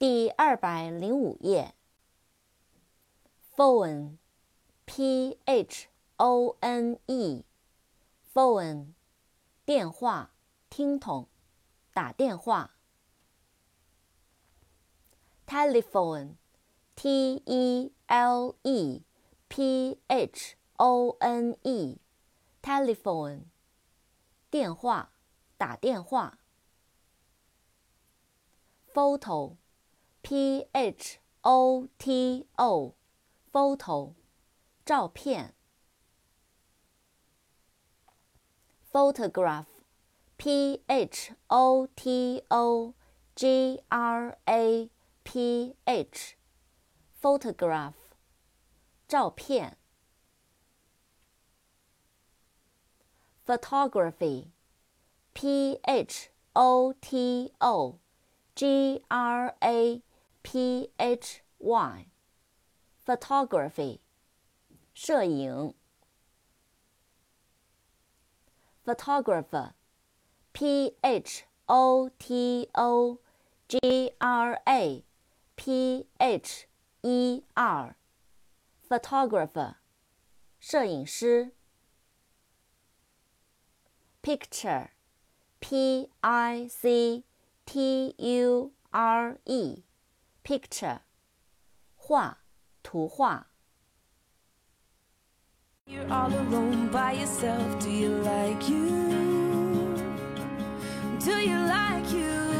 第二百零五页。phone，p h o n e，phone，电话，听筒，打电话。telephone，t e l e p h o n e，telephone，电话，打电话。photo。P H O T O，photo，照片。photograph，P H O T O G R A P H，photograph，照片。photography，P H O T O G R A P H Y，photography，摄影。photographer，P H O T O G R A P H E R，photographer，摄影师。picture，P I C T U R E。 picture 画图画 You're all alone by yourself. Do you like you? Do you like you?